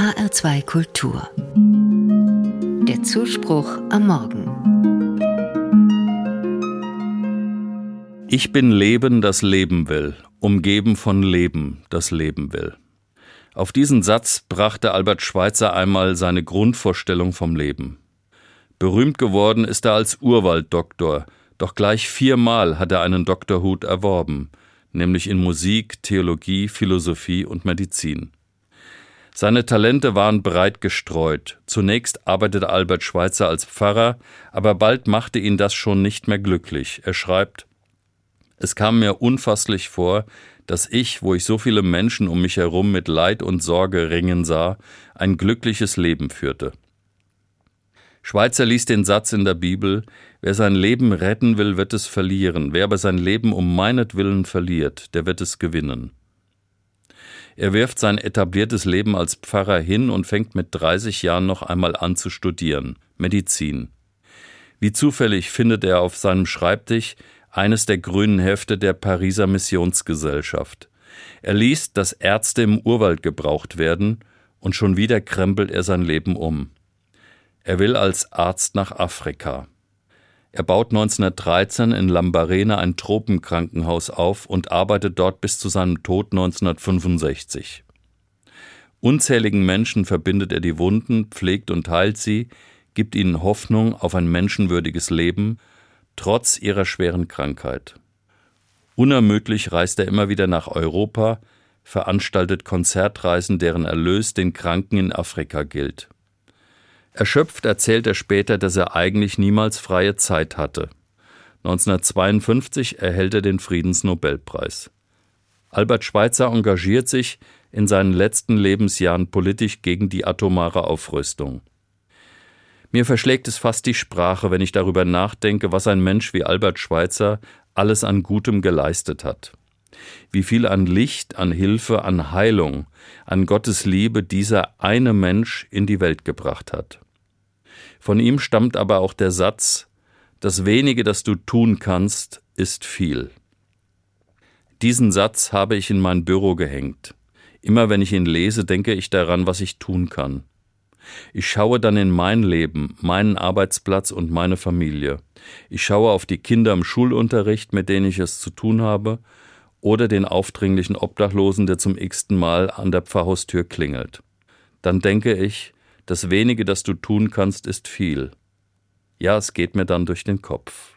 HR2 Kultur. Der Zuspruch am Morgen. Ich bin Leben, das Leben will, umgeben von Leben, das Leben will. Auf diesen Satz brachte Albert Schweitzer einmal seine Grundvorstellung vom Leben. Berühmt geworden ist er als Urwalddoktor, doch gleich viermal hat er einen Doktorhut erworben, nämlich in Musik, Theologie, Philosophie und Medizin. Seine Talente waren breit gestreut. Zunächst arbeitete Albert Schweitzer als Pfarrer, aber bald machte ihn das schon nicht mehr glücklich. Er schreibt Es kam mir unfasslich vor, dass ich, wo ich so viele Menschen um mich herum mit Leid und Sorge ringen sah, ein glückliches Leben führte. Schweitzer liest den Satz in der Bibel, wer sein Leben retten will, wird es verlieren, wer aber sein Leben um meinetwillen verliert, der wird es gewinnen. Er wirft sein etabliertes Leben als Pfarrer hin und fängt mit 30 Jahren noch einmal an zu studieren, Medizin. Wie zufällig findet er auf seinem Schreibtisch eines der grünen Hefte der Pariser Missionsgesellschaft. Er liest, dass Ärzte im Urwald gebraucht werden, und schon wieder krempelt er sein Leben um. Er will als Arzt nach Afrika. Er baut 1913 in Lambarene ein Tropenkrankenhaus auf und arbeitet dort bis zu seinem Tod 1965. Unzähligen Menschen verbindet er die Wunden, pflegt und heilt sie, gibt ihnen Hoffnung auf ein menschenwürdiges Leben, trotz ihrer schweren Krankheit. Unermüdlich reist er immer wieder nach Europa, veranstaltet Konzertreisen, deren Erlös den Kranken in Afrika gilt. Erschöpft erzählt er später, dass er eigentlich niemals freie Zeit hatte. 1952 erhält er den Friedensnobelpreis. Albert Schweitzer engagiert sich in seinen letzten Lebensjahren politisch gegen die atomare Aufrüstung. Mir verschlägt es fast die Sprache, wenn ich darüber nachdenke, was ein Mensch wie Albert Schweitzer alles an Gutem geleistet hat. Wie viel an Licht, an Hilfe, an Heilung, an Gottes Liebe dieser eine Mensch in die Welt gebracht hat. Von ihm stammt aber auch der Satz, das wenige, das du tun kannst, ist viel. Diesen Satz habe ich in mein Büro gehängt. Immer wenn ich ihn lese, denke ich daran, was ich tun kann. Ich schaue dann in mein Leben, meinen Arbeitsplatz und meine Familie. Ich schaue auf die Kinder im Schulunterricht, mit denen ich es zu tun habe, oder den aufdringlichen Obdachlosen, der zum x-ten Mal an der Pfarrhaustür klingelt. Dann denke ich, das wenige, das du tun kannst, ist viel. Ja, es geht mir dann durch den Kopf.